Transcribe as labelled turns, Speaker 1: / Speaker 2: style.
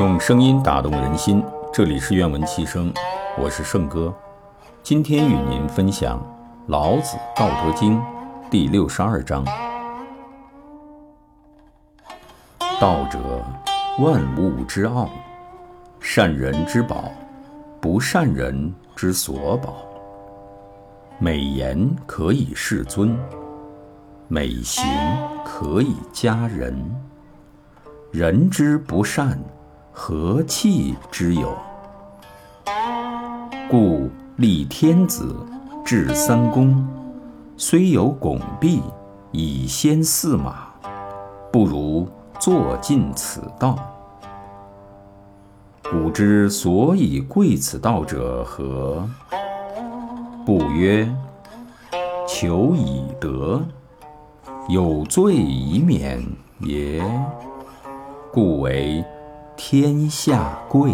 Speaker 1: 用声音打动人心，这里是愿闻其声，我是圣哥。今天与您分享《老子·道德经》第六十二章：道者，万物之奥，善人之宝，不善人之所宝。美言可以世尊，美行可以加人。人之不善，何气之有？故立天子，制三公，虽有拱璧以先驷马，不如坐尽此道。古之所以贵此道者何？不曰：求以德，有罪以免也。故为天下贵。